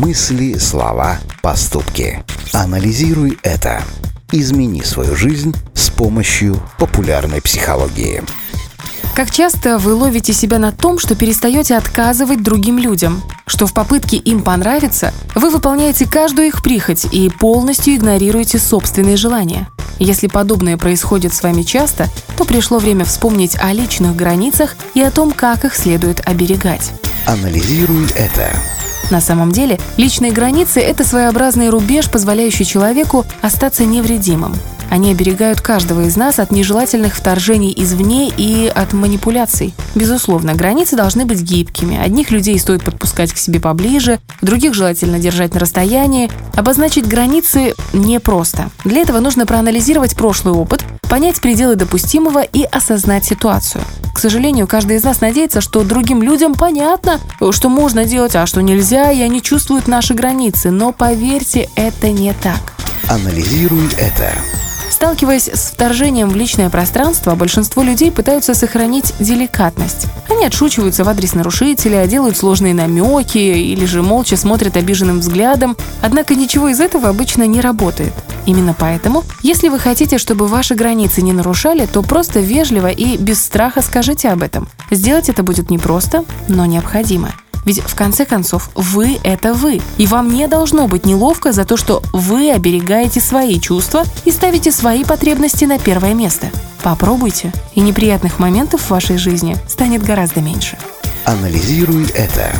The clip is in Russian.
Мысли, слова, поступки. Анализируй это. Измени свою жизнь с помощью популярной психологии. Как часто вы ловите себя на том, что перестаете отказывать другим людям, что в попытке им понравиться вы выполняете каждую их прихоть и полностью игнорируете собственные желания? Если подобное происходит с вами часто, то пришло время вспомнить о личных границах и о том, как их следует оберегать. Анализируй это. На самом деле, личные границы – это своеобразный рубеж, позволяющий человеку остаться невредимым. Они оберегают каждого из нас от нежелательных вторжений извне и от манипуляций. Безусловно, границы должны быть гибкими. Одних людей стоит подпускать к себе поближе, других желательно держать на расстоянии. Обозначить границы непросто. Для этого нужно проанализировать прошлый опыт, понять пределы допустимого и осознать ситуацию. К сожалению, каждый из нас надеется, что другим людям понятно, что можно делать, а что нельзя, и они чувствуют наши границы. Но поверьте, это не так. Анализируй это. Сталкиваясь с вторжением в личное пространство, большинство людей пытаются сохранить деликатность. Они отшучиваются в адрес нарушителя, делают сложные намеки или же молча смотрят обиженным взглядом. Однако ничего из этого обычно не работает. Именно поэтому, если вы хотите, чтобы ваши границы не нарушали, то просто вежливо и без страха скажите об этом. Сделать это будет непросто, но необходимо. Ведь в конце концов вы – это вы. И вам не должно быть неловко за то, что вы оберегаете свои чувства и ставите свои потребности на первое место. Попробуйте, и неприятных моментов в вашей жизни станет гораздо меньше. Анализируй это.